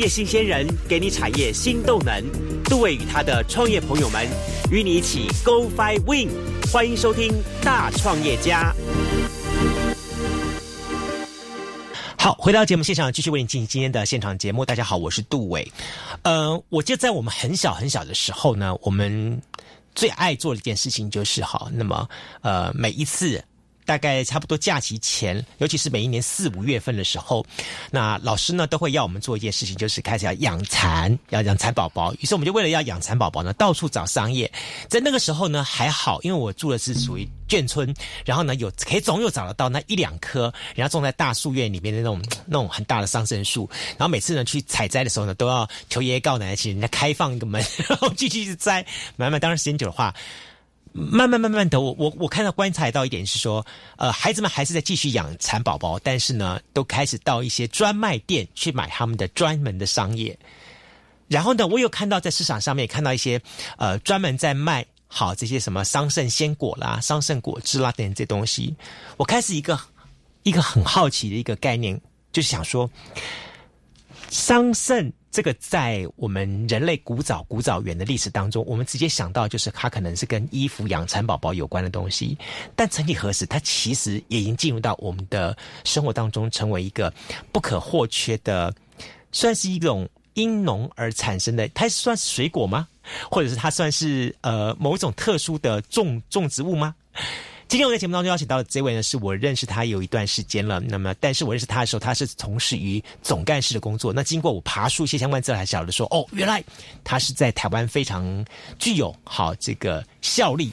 业新鲜人给你产业新动能。杜伟与他的创业朋友们与你一起 Go Fly Win。欢迎收听《大创业家》。好，回到节目现场，继续为你进行今天的现场节目。大家好，我是杜伟。呃，我记得在我们很小很小的时候呢，我们最爱做的一件事情就是好，那么呃，每一次。大概差不多假期前，尤其是每一年四五月份的时候，那老师呢都会要我们做一件事情，就是开始要养蚕，要养蚕宝宝。于是我们就为了要养蚕宝宝呢，到处找商业。在那个时候呢还好，因为我住的是属于眷村，然后呢有可以总有找得到那一两棵，然后种在大树院里面的那种 那种很大的桑葚树。然后每次呢去采摘的时候呢，都要求爷爷告奶奶，请人家开放一个门，然后继续去摘。慢慢，当然时间久的话。慢慢慢慢的，我我我看到观察到一点是说，呃，孩子们还是在继续养蚕宝宝，但是呢，都开始到一些专卖店去买他们的专门的商业。然后呢，我有看到在市场上面看到一些呃专门在卖好这些什么桑葚鲜果啦、桑葚果汁啦等这东西。我开始一个一个很好奇的一个概念，就是想说，桑葚。这个在我们人类古早古早远的历史当中，我们直接想到就是它可能是跟衣服、养蚕宝宝有关的东西。但曾几何时，它其实也已经进入到我们的生活当中，成为一个不可或缺的，算是一种因农而产生的。它算是水果吗？或者是它算是呃某种特殊的种种植物吗？今天我在节目当中邀请到的这位呢，是我认识他有一段时间了。那么，但是我认识他的时候，他是从事于总干事的工作。那经过我爬树一些相关资料，才晓得说，哦，原来他是在台湾非常具有好这个。效力，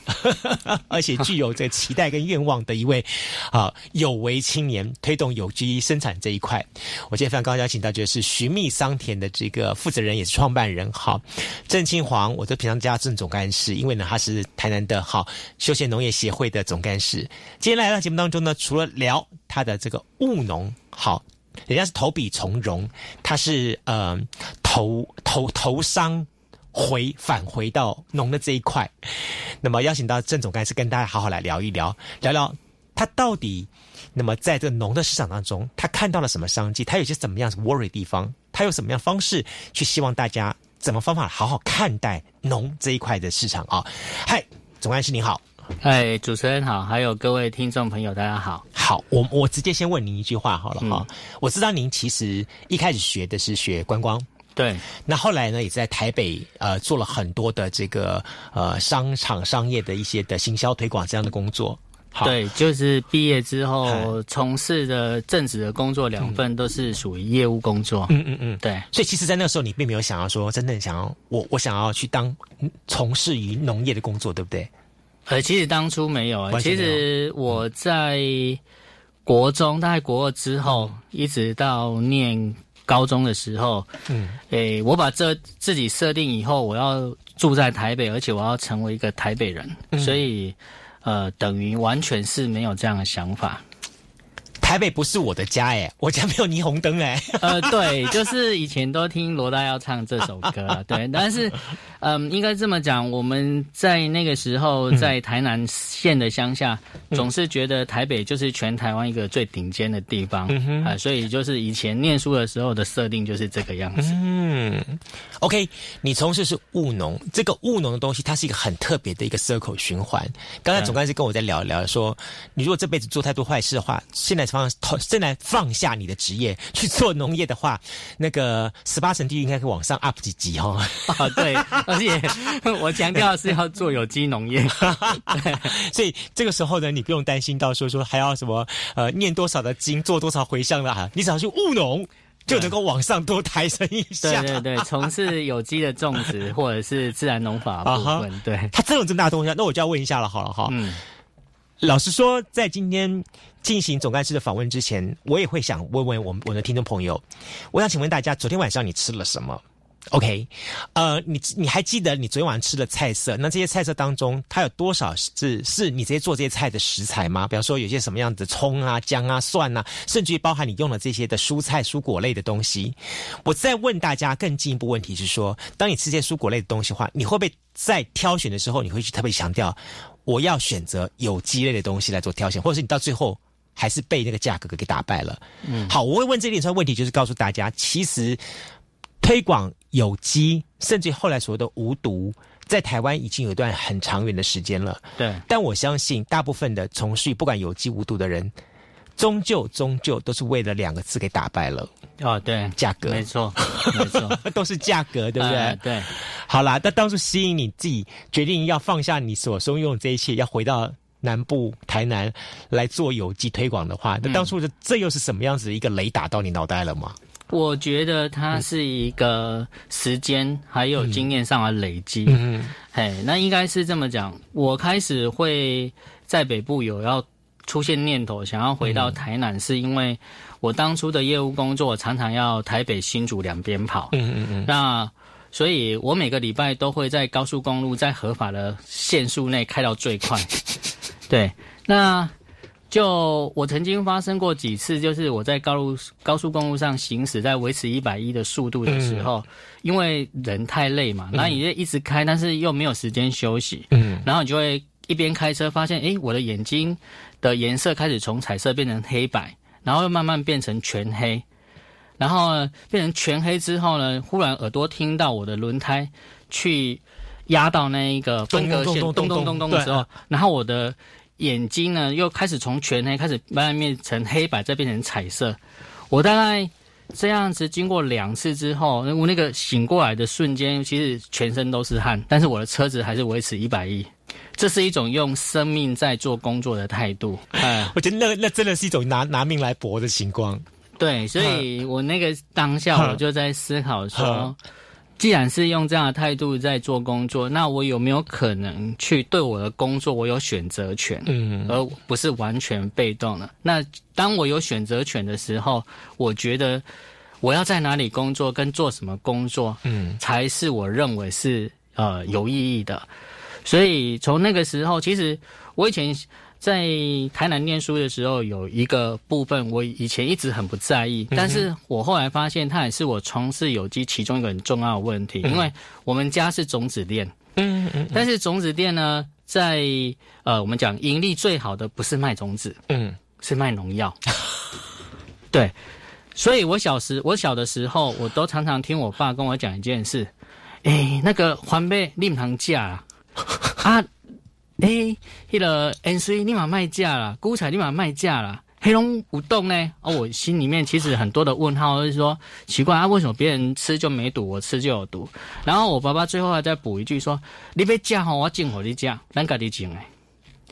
而且具有这个期待跟愿望的一位啊有为青年，推动有机生产这一块。我今天非常高兴邀请到就是寻觅桑田的这个负责人，也是创办人，好郑清煌，我的平常家郑总干事。因为呢，他是台南的好休闲农业协会的总事。今天来到节目当中呢，除了聊他的这个务农，好，人家是投笔从戎，他是呃投投投商。回返回到农的这一块，那么邀请到郑总干事跟大家好好来聊一聊，聊聊他到底那么在这个农的市场当中，他看到了什么商机？他有些怎么样 worry 地方？他有什么样方式去希望大家怎么方法好好看待农这一块的市场啊？嗨，总干事你好，嗨，主持人好，还有各位听众朋友大家好。好，我我直接先问您一句话好了哈，我知道您其实一开始学的是学观光。对，那后来呢，也在台北呃做了很多的这个呃商场商业的一些的行销推广这样的工作。对，就是毕业之后从事的正职的工作两份都是属于业务工作。嗯嗯嗯，对。所以其实，在那个时候，你并没有想要说真正想要我我想要去当从事于农业的工作，对不对？呃，其实当初没有。其实我在国中，大概国二之后，一直到念。高中的时候，嗯，诶，我把这自己设定以后，我要住在台北，而且我要成为一个台北人，所以，呃，等于完全是没有这样的想法。台北不是我的家哎，我家没有霓虹灯哎。呃，对，就是以前都听罗大佑唱这首歌，对。但是，嗯，应该这么讲，我们在那个时候在台南县的乡下，总是觉得台北就是全台湾一个最顶尖的地方啊，所以就是以前念书的时候的设定就是这个样子。嗯，OK，你从事是务农，这个务农的东西，它是一个很特别的一个 circle 循环。刚才总干事跟我在聊一聊，说你如果这辈子做太多坏事的话，现在放正在放下你的职业去做农业的话，那个十八层地狱应该可以往上 up 几级哈。啊，对，而且我强调是要做有机农业，所以这个时候呢，你不用担心到说说还要什么呃念多少的经，做多少回向了哈，你只要去务农就能够往上多抬升一下。对对对，从事有机的种植或者是自然农法部分，对，它真有这么大东西，那我就要问一下了，好了哈。嗯。老实说，在今天进行总干事的访问之前，我也会想问问我们我的听众朋友，我想请问大家，昨天晚上你吃了什么？OK，呃，你你还记得你昨天晚上吃的菜色？那这些菜色当中，它有多少是是你直接做这些菜的食材吗？比方说，有些什么样子葱啊、姜啊、蒜啊，甚至于包含你用了这些的蔬菜、蔬果类的东西。我再问大家更进一步问题是说，当你吃这些蔬果类的东西话，你会不会在挑选的时候，你会去特别强调？我要选择有机类的东西来做挑选，或者是你到最后还是被那个价格给打败了。嗯，好，我会问这一连串问题，就是告诉大家，其实推广有机，甚至后来所谓的无毒，在台湾已经有一段很长远的时间了。对，但我相信大部分的从事不管有机无毒的人，终究终究都是为了两个字给打败了。哦，对，价格，没错，没错，都是价格，对不对？对。好啦，那当初吸引你自己决定要放下你所拥有这一切，要回到南部台南来做有机推广的话，那当初的这又是什么样子一个雷打到你脑袋了吗？我觉得它是一个时间还有经验上的累积。嗯，嘿，那应该是这么讲。我开始会在北部有要出现念头，想要回到台南，是因为我当初的业务工作常常要台北新竹两边跑。嗯嗯嗯。那所以我每个礼拜都会在高速公路在合法的限速内开到最快。对，那。就我曾经发生过几次，就是我在高路高速公路上行驶，在维持一百一的速度的时候，因为人太累嘛，然后你就一直开，但是又没有时间休息，嗯，然后你就会一边开车，发现诶，我的眼睛的颜色开始从彩色变成黑白，然后又慢慢变成全黑，然后变成全黑之后呢，忽然耳朵听到我的轮胎去压到那一个分割线，咚咚咚咚的时候，然后我的。眼睛呢，又开始从全黑开始慢慢变成黑白，再变成彩色。我大概这样子经过两次之后，我那个醒过来的瞬间，其实全身都是汗，但是我的车子还是维持一百一。这是一种用生命在做工作的态度。哎，我觉得那那真的是一种拿拿命来搏的情况。对，所以我那个当下我就在思考说。既然是用这样的态度在做工作，那我有没有可能去对我的工作我有选择权，嗯，而不是完全被动的？那当我有选择权的时候，我觉得我要在哪里工作跟做什么工作，嗯，才是我认为是呃有意义的。所以从那个时候，其实我以前。在台南念书的时候，有一个部分我以前一直很不在意，但是我后来发现它也是我从事有机其中一个很重要的问题，因为我们家是种子店，嗯嗯，但是种子店呢，在呃我们讲盈利最好的不是卖种子，嗯，是卖农药，对，所以我小时我小的时候，我都常常听我爸跟我讲一件事，哎，那个环贝令堂价啊。诶，迄个 N C 立马卖价了，菇彩立马卖价了，黑龙不动呢？哦，我心里面其实很多的问号，就是说奇怪啊，为什么别人吃就没毒，我吃就有毒？然后我爸爸最后还再补一句说：“你别价吼，我进火你价，咱家己进哎。”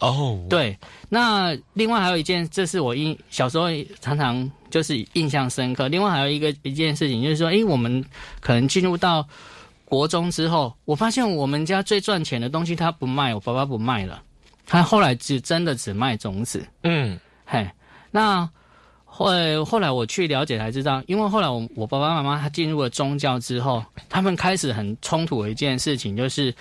哦，对。那另外还有一件，这是我印小时候常常就是印象深刻。另外还有一个一件事情，就是说，诶，我们可能进入到。国中之后，我发现我们家最赚钱的东西他不卖，我爸爸不卖了，他后来只真的只卖种子。嗯，嘿，那后后来我去了解才知道，因为后来我我爸爸妈妈他进入了宗教之后，他们开始很冲突的一件事情，就是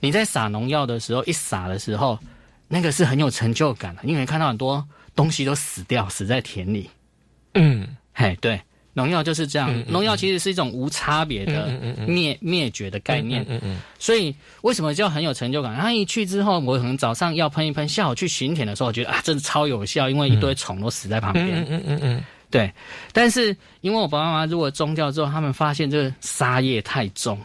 你在撒农药的时候，一撒的时候，那个是很有成就感的，因为看到很多东西都死掉，死在田里。嗯，嘿，对。农药就是这样，农药其实是一种无差别的灭灭绝的概念，所以为什么就很有成就感？他一去之后，我可能早上要喷一喷，下午去巡田的时候，我觉得啊，真的超有效，因为一堆虫都死在旁边。嗯嗯嗯嗯，对。但是因为我爸爸妈妈如果宗教之后，他们发现这个杀业太重，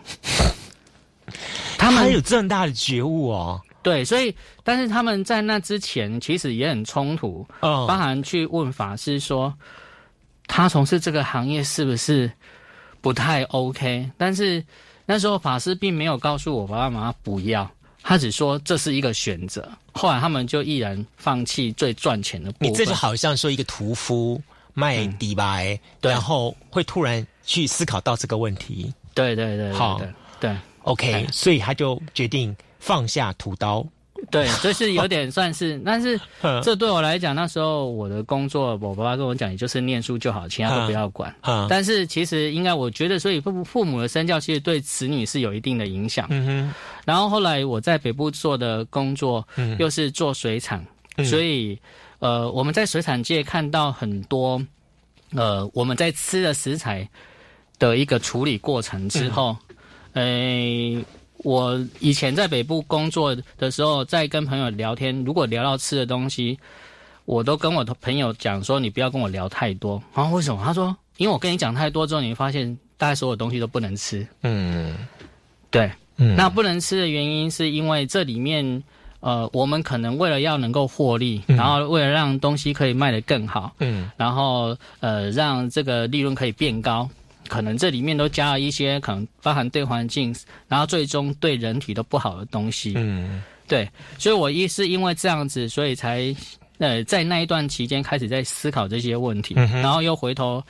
他们有这么大的觉悟哦。对，所以但是他们在那之前其实也很冲突，包含去问法师说。他从事这个行业是不是不太 OK？但是那时候法师并没有告诉我爸爸妈妈不要，他只说这是一个选择。后来他们就毅然放弃最赚钱的部分。你这就好像说一个屠夫卖底白，然后会突然去思考到这个问题。对对对，好，对，OK，所以他就决定放下屠刀。对，就是有点算是，但是 这对我来讲，那时候我的工作，我爸爸跟我讲，也就是念书就好，其他都不要管。但是其实应该，我觉得，所以父父母的身教其实对子女是有一定的影响。嗯哼。然后后来我在北部做的工作，又是做水产，所以呃，我们在水产界看到很多呃，我们在吃的食材的一个处理过程之后，诶。我以前在北部工作的时候，在跟朋友聊天，如果聊到吃的东西，我都跟我的朋友讲说：“你不要跟我聊太多。”啊，为什么？他说：“因为我跟你讲太多之后，你会发现大概所有东西都不能吃。嗯，对，嗯，那不能吃的原因是因为这里面，呃，我们可能为了要能够获利，然后为了让东西可以卖得更好，嗯，然后呃，让这个利润可以变高，可能这里面都加了一些可能包含对环境，然后最终对人体都不好的东西。嗯，对，所以我一是因为这样子，所以才。呃，在那一段期间开始在思考这些问题，然后又回头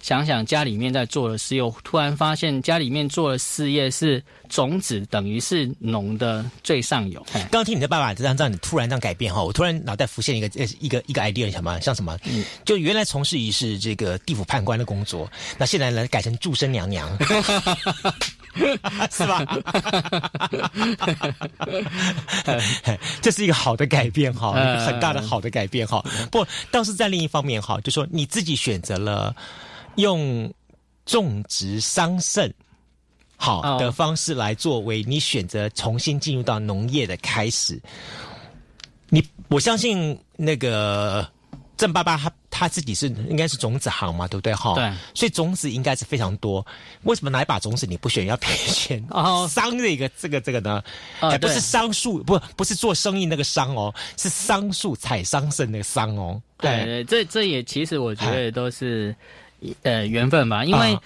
想想家里面在做的事，又突然发现家里面做的事业是种子，等于是农的最上游。刚刚听你的爸爸这样这样，你突然这样改变哈，我突然脑袋浮现一个呃一个一个 idea，什么像什么？就原来从事于是这个地府判官的工作，那现在呢改成祝生娘娘。是吧？这是一个好的改变哈，很大的好的改变哈。不，倒是在另一方面哈，就说你自己选择了用种植桑葚好的方式来作为你选择重新进入到农业的开始。你我相信那个。郑爸爸他他自己是应该是种子行嘛，对不对哈？对，所以种子应该是非常多。为什么哪一把种子你不选，要偏选哦桑的一个这个这个呢？呃，不是桑树，不不是做生意那个桑哦，是桑树采桑葚那个桑哦。对，这这也其实我觉得都是呃缘分吧，因为。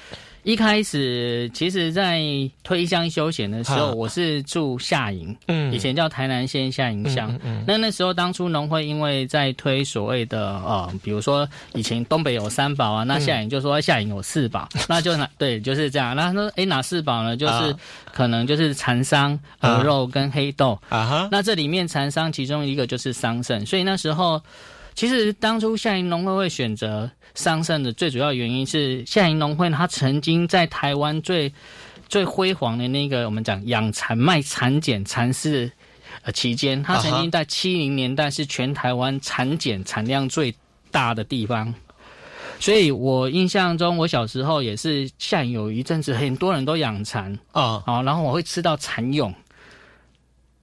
一开始，其实，在推乡休闲的时候，我是住下营，嗯，以前叫台南县下营乡。那那时候，当初农会因为在推所谓的呃，比如说以前东北有三宝啊，那下营就说下营有四宝，那就哪 对就是这样。那说哎哪四宝呢？就是可能就是蚕桑、鹅肉跟黑豆啊哈。那这里面蚕桑其中一个就是桑葚，所以那时候其实当初夏营农会会选择。桑葚的最主要原因是夏营农会，它曾经在台湾最最辉煌的那个我们讲养蚕卖蚕茧蚕丝呃期间，它曾经在七零年代是全台湾蚕茧产量最大的地方。所以我印象中，我小时候也是夏营有一阵子很多人都养蚕啊，啊，然后我会吃到蚕蛹，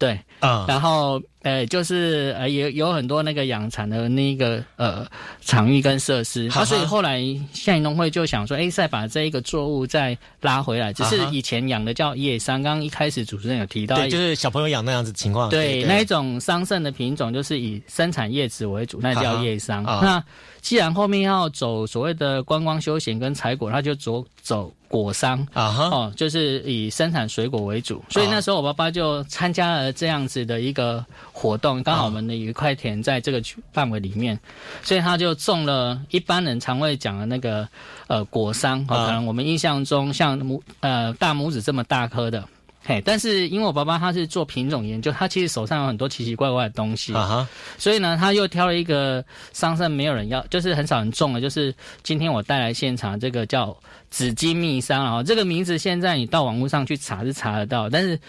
对，啊，然后。呃，就是呃，有有很多那个养蚕的那个呃场域跟设施，啊，所以后来夏营农会就想说，哎，再把这一个作物再拉回来。只是以前养的叫叶桑，刚刚一开始主持人有提到，对，就是小朋友养那样子情况。对，那一种桑葚的品种就是以生产叶子为主，那叫叶桑。那既然后面要走所谓的观光休闲跟采果，他就走走果商啊，哈，哦，就是以生产水果为主。所以那时候我爸爸就参加了这样子的一个。活动刚好我们的一块田在这个范围里面，所以他就种了一般人常会讲的那个呃果桑，可能我们印象中像拇呃大拇指这么大颗的，嘿，但是因为我爸爸他是做品种研究，他其实手上有很多奇奇怪怪的东西，啊所以呢他又挑了一个桑葚没有人要，就是很少人种的，就是今天我带来现场这个叫紫金蜜桑啊，这个名字现在你到网络上去查是查得到，但是。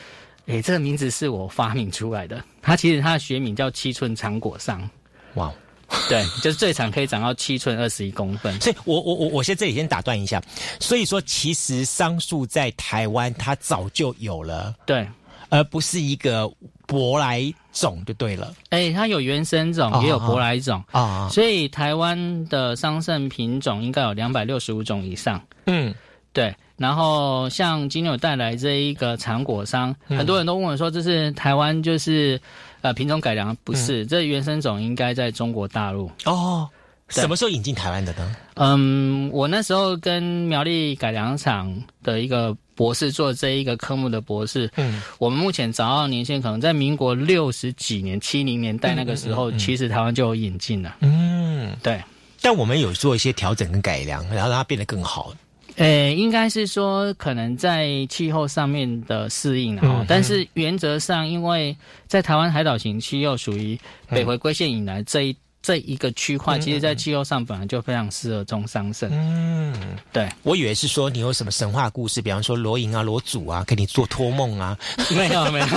诶，这个名字是我发明出来的。它其实它的学名叫七寸长果桑。哇，对，就是最长可以长到七寸二十一公分。所以，我我我我先这里先打断一下。所以说，其实桑树在台湾它早就有了，对，而不是一个舶来种就对了。哎，它有原生种，也有舶来种啊。所以，台湾的桑葚品种应该有两百六十五种以上。嗯，对。然后像今天有带来这一个长果桑，很多人都问我说：“这是台湾就是呃品种改良？不是，这原生种应该在中国大陆哦。什么时候引进台湾的呢？嗯，我那时候跟苗栗改良厂的一个博士做这一个科目的博士，嗯，我们目前找到年限可能在民国六十几年、七零年代那个时候，其实台湾就有引进了。嗯，对。但我们有做一些调整跟改良，然后让它变得更好。呃，应该是说可能在气候上面的适应啊，但是原则上，因为在台湾海岛型气候属于北回归线以来这一。这一个区块，其实，在气候上本来就非常适合种桑葚。嗯，对，我以为是说你有什么神话故事，比方说罗隐啊、罗祖啊，给你做托梦啊。没有，没有。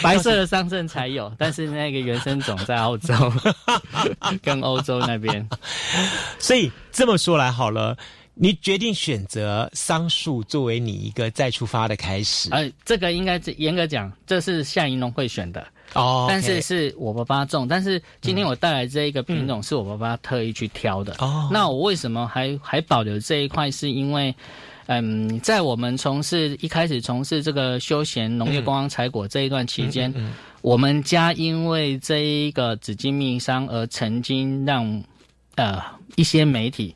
白色的桑葚才有，但是那个原生种在澳洲，跟欧洲那边。所以这么说来好了，你决定选择桑树作为你一个再出发的开始。呃，这个应该严格讲，这是夏银龙会选的。哦，但是是我爸爸种，但是今天我带来这一个品种是我爸爸特意去挑的。哦，那我为什么还还保留这一块？是因为，嗯，在我们从事一开始从事这个休闲农业、观光采果这一段期间，我们家因为这一个紫金蜜商而曾经让呃一些媒体。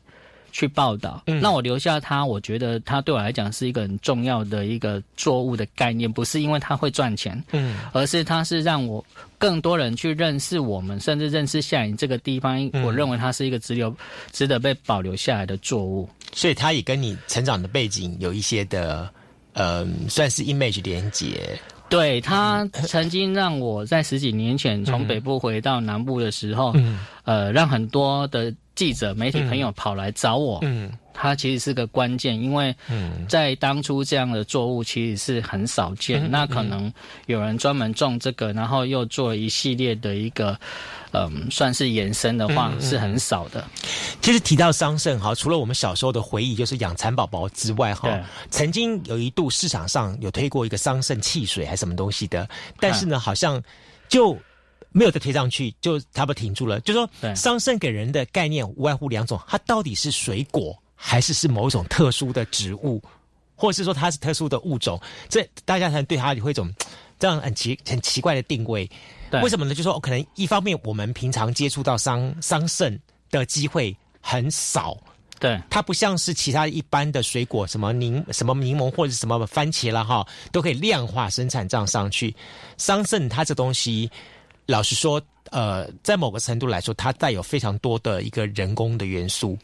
去报道，那我留下它，我觉得它对我来讲是一个很重要的一个作物的概念，不是因为它会赚钱，嗯，而是它是让我更多人去认识我们，甚至认识夏营这个地方。我认为它是一个值留、值得被保留下来的作物，所以它也跟你成长的背景有一些的，呃，算是 image 连接。对，它曾经让我在十几年前从北部回到南部的时候，呃，让很多的。记者、媒体朋友跑来找我，嗯，他其实是个关键，因为在当初这样的作物其实是很少见。那可能有人专门种这个，然后又做一系列的一个，嗯，算是延伸的话，是很少的。其实提到桑葚哈，除了我们小时候的回忆，就是养蚕宝宝之外哈，曾经有一度市场上有推过一个桑葚汽水还是什么东西的，但是呢，好像就。没有再推上去，就差不多停住了。就说桑葚给人的概念无外乎两种：它到底是水果，还是是某一种特殊的植物，或者是说它是特殊的物种？这大家才对它有一种这样很奇很奇怪的定位。为什么呢？就说可能一方面我们平常接触到桑桑葚的机会很少，对它不像是其他一般的水果，什么柠什么柠檬或者什么番茄了哈，都可以量化生产这样上去。桑葚它这东西。老实说，呃，在某个程度来说，它带有非常多的一个人工的元素，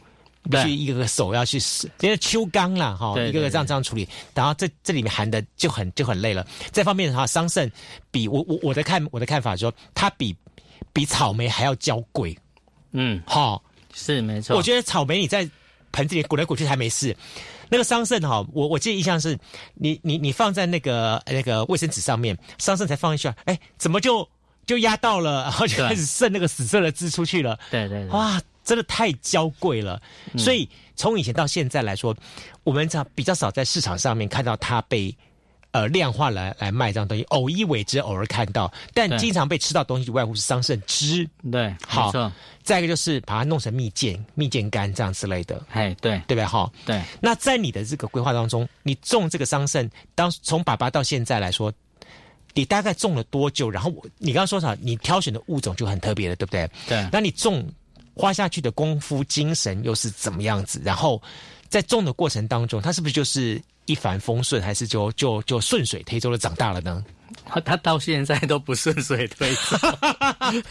必须一个个手要去，因为秋缸啦，哈，一个个这样这样处理，然后这这里面含的就很就很累了。这方面的话，桑葚比我我我的看我的看法说，它比比草莓还要娇贵。嗯，好，是没错。我觉得草莓你在盆子里滚来滚去还没事，那个桑葚哈，我我记得印象是，你你你放在那个那个卫生纸上面，桑葚才放一下，哎，怎么就？就压到了，然后就开始渗那个死色的汁出去了。对对，哇，真的太娇贵了。所以从以前到现在来说，我们常比较少在市场上面看到它被呃量化来来卖这样东西，偶一为之，偶尔看到，但经常被吃到东西，无外乎是桑葚汁。对，好。再一个就是把它弄成蜜饯、蜜饯干这样之类的。哎，对，对不对？哈，对。那在你的这个规划当中，你种这个桑葚，当从爸爸到现在来说。你大概种了多久？然后我，你刚刚说啥？你挑选的物种就很特别了，对不对？对。那你种花下去的功夫、精神又是怎么样子？然后在种的过程当中，它是不是就是一帆风顺，还是就就就顺水推舟的长大了呢？他到现在都不顺水推舟。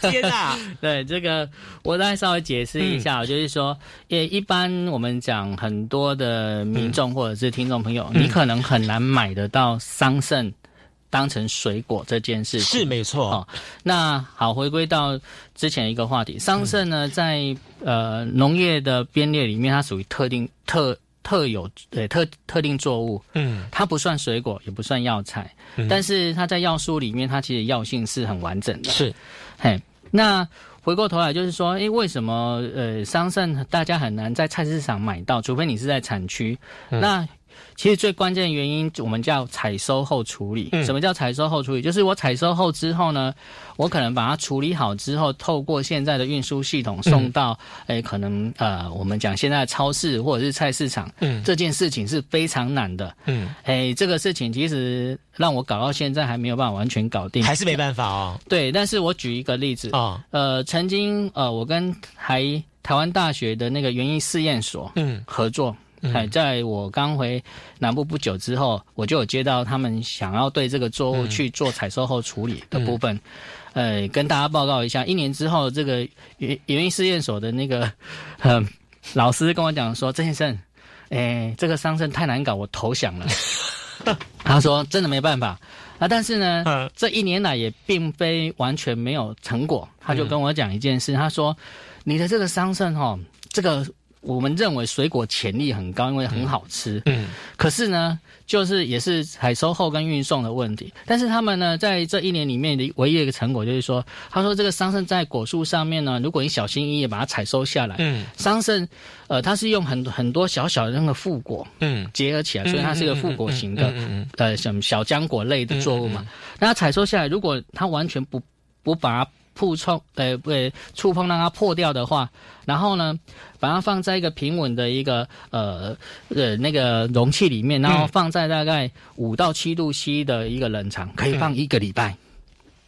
天哪！对这个，我再稍微解释一下，就是说，也一般我们讲很多的民众或者是听众朋友，你可能很难买得到桑葚。当成水果这件事是没错。那好，回归到之前一个话题，桑葚呢，在呃农业的编列里面，它属于特定特特有对特特定作物。嗯，它不算水果，也不算药材，但是它在药书里面，它其实药性是很完整的。是，嘿，那回过头来就是说，诶，为什么呃桑葚大家很难在菜市场买到？除非你是在产区，那。其实最关键的原因，我们叫采收后处理。什么叫采收后处理？就是我采收后之后呢，我可能把它处理好之后，透过现在的运输系统送到，哎，可能呃，我们讲现在的超市或者是菜市场。嗯，这件事情是非常难的。嗯，哎，这个事情其实让我搞到现在还没有办法完全搞定，还是没办法哦。对，但是我举一个例子啊，呃，曾经呃，我跟台台湾大学的那个园艺试验所嗯合作。哎，在我刚回南部不久之后，我就有接到他们想要对这个作物去做采收后处理的部分。呃，跟大家报告一下，一年之后，这个园园艺试验所的那个呃老师跟我讲说：“郑先生，哎，这个桑葚太难搞，我投降了。”他说：“真的没办法啊，但是呢，这一年来也并非完全没有成果。”他就跟我讲一件事，他说：“你的这个桑葚哈，这个。”我们认为水果潜力很高，因为很好吃。嗯，可是呢，就是也是采收后跟运送的问题。但是他们呢，在这一年里面的唯一一个成果就是说，他说这个桑葚在果树上面呢，如果你小心翼翼把它采收下来，嗯，桑葚，呃，它是用很很多小小的那个副果，嗯，结合起来，所以它是一个副果型的，呃，什么小浆果类的作物嘛。那它采收下来，如果它完全不不把它碰冲，呃，不触碰让它破掉的话，然后呢，把它放在一个平稳的一个呃呃那个容器里面，然后放在大概五到七度 C 的一个冷藏，可以放一个礼拜。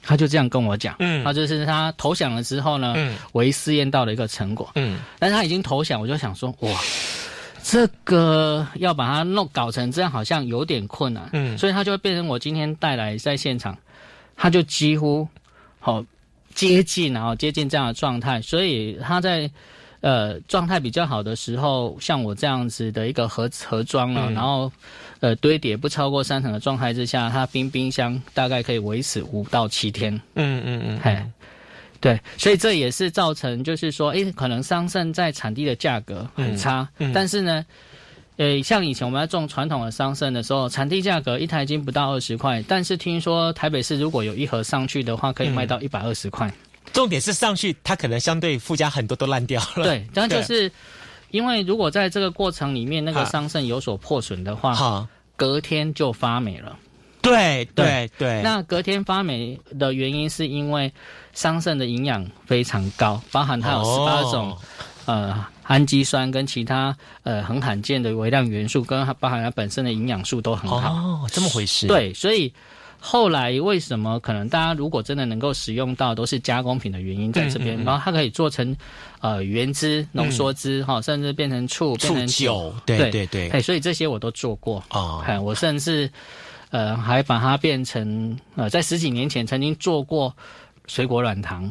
他就这样跟我讲，嗯，他就是他投降了之后呢，嗯，唯一试验到的一个成果，嗯，但是他已经投降，我就想说，哇，这个要把它弄搞成这样，好像有点困难，嗯，所以他就会变成我今天带来在现场，他就几乎好接近，然后接近这样的状态，所以他在。呃，状态比较好的时候，像我这样子的一个盒盒装了，然后呃堆叠不超过三层的状态之下，它冰冰箱大概可以维持五到七天。嗯嗯嗯，嘿，对，所以这也是造成就是说，哎，可能桑葚在产地的价格很差，但是呢，呃，像以前我们在种传统的桑葚的时候，产地价格一台斤不到二十块，但是听说台北市如果有一盒上去的话，可以卖到一百二十块。重点是上去，它可能相对附加很多都烂掉了。对，这样就是因为如果在这个过程里面那个桑葚有所破损的话，隔天就发霉了。对对对。那隔天发霉的原因是因为桑葚的营养非常高，包含它有十八种呃氨基酸跟其他呃很罕见的微量元素，跟它包含它本身的营养素都很好。哦，这么回事。对，所以。后来为什么可能大家如果真的能够使用到，都是加工品的原因在这边，然后它可以做成呃原汁浓缩汁哈，甚至变成醋、变成酒，对对对，哎，所以这些我都做过啊，哎，我甚至呃还把它变成呃在十几年前曾经做过水果软糖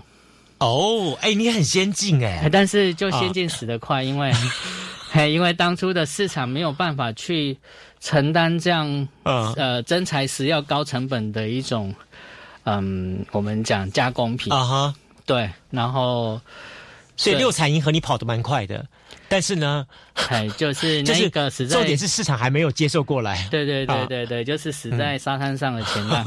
哦，哎，你很先进哎，但是就先进死得快，因为 因为当初的市场没有办法去。承担这样呃真材实料、高成本的一种嗯，我们讲加工品。啊哈，对，然后所以六彩银河你跑得蛮快的，但是呢，哎，就是那个实在重点是市场还没有接受过来，对对对对对，就是死在沙滩上的前浪，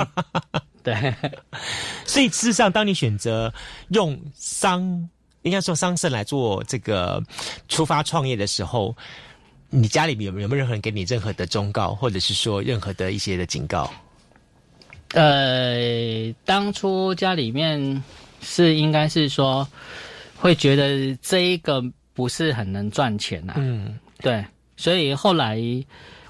对，所以事实上，当你选择用桑应该说桑葚来做这个出发创业的时候。你家里面有有没有任何人给你任何的忠告，或者是说任何的一些的警告？呃，当初家里面是应该是说会觉得这一个不是很能赚钱呐。嗯，对，所以后来。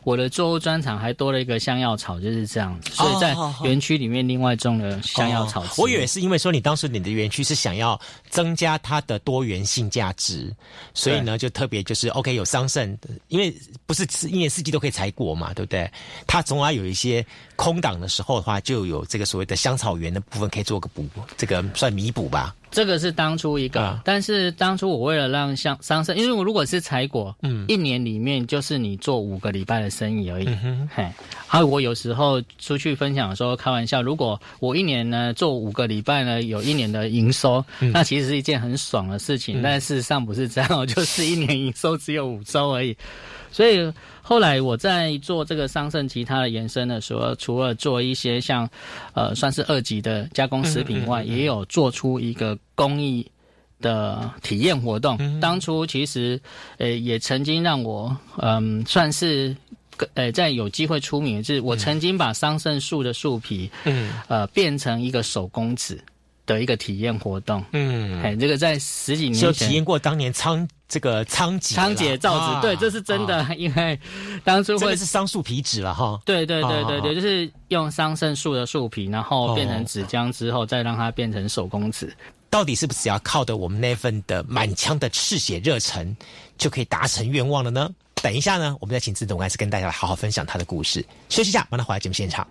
我的作物专场还多了一个香药草，就是这样子，所以在园区里面另外种了香药草。我以为是因为说你当时你的园区是想要增加它的多元性价值，所以呢就特别就是 OK 有桑葚，因为不是一年四季都可以采果嘛，对不对？它总要有一些空档的时候的话，就有这个所谓的香草园的部分可以做个补，这个算弥补吧。这个是当初一个，但是当初我为了让像桑葚，因为我如果是采果，嗯，一年里面就是你做五个礼拜的生意而已，嘿。还有我有时候出去分享的时候开玩笑，如果我一年呢做五个礼拜呢，有一年的营收，那其实是一件很爽的事情。但事实上不是这样，就是一年营收只有五周而已，所以。后来我在做这个桑葚其他的延伸的时候，除了做一些像，呃，算是二级的加工食品外，也有做出一个公益的体验活动。当初其实，呃，也曾经让我，嗯，算是，呃，在有机会出名，就是我曾经把桑葚树的树皮，嗯，呃，变成一个手工纸的一个体验活动。嗯，哎，这个在十几年前就体验过当年仓。这个仓颉仓颉造纸，对，这是真的，因为当初会是桑树皮纸了哈。对对对对对，就是用桑葚树的树皮，然后变成纸浆之后，再让它变成手工纸。到底是不是只要靠着我们那份的满腔的赤血热忱，就可以达成愿望了呢？等一下呢，我们再请自董还是跟大家来好好分享他的故事。休息一下，马上回来节目现场。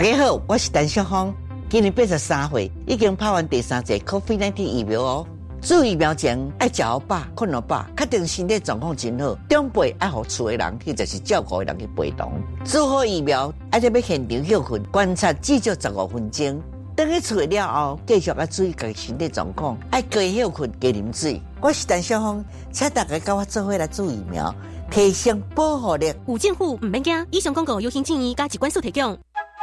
大家好，我是陈小芳，今年八十三岁，已经拍完第三剂 COVID-19 疫苗哦。注疫苗前爱食好饱、困好饱，确定身体状况真好。长辈爱互厝的人，或者是照顾的人去陪同。做好疫苗，爱在要现场休困，观察至少十五分钟。等去厝了后，继续要注意己身体状况，爱加休困、加啉水。我是陈小芳，请大家跟我做伙来做疫苗，提升保护力。有政府唔免惊，以上广告由行建议加机关所提供。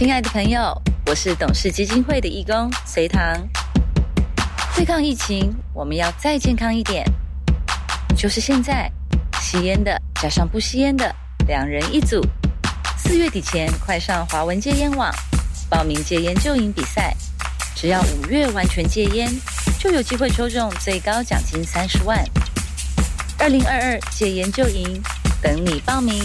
亲爱的朋友，我是董事基金会的义工隋唐。对抗疫情，我们要再健康一点，就是现在，吸烟的加上不吸烟的，两人一组。四月底前快上华文戒烟网报名戒烟就赢比赛，只要五月完全戒烟，就有机会抽中最高奖金三十万。二零二二戒烟就赢，等你报名。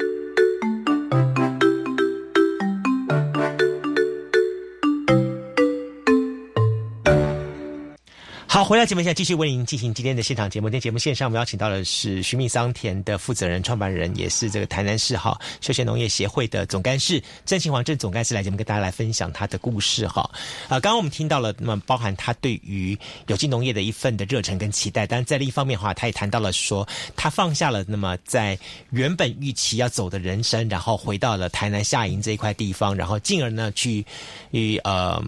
回到节目下，继续为您进行今天的现场节目。今天节目线上，我们邀请到的是寻觅桑田的负责人、创办人，也是这个台南市哈休闲农业协会的总干事郑庆煌郑总干事来节目跟大家来分享他的故事哈。啊，刚刚我们听到了，那么包含他对于有机农业的一份的热忱跟期待，但是在另一方面的话，他也谈到了说，他放下了那么在原本预期要走的人生，然后回到了台南下营这一块地方，然后进而呢去与呃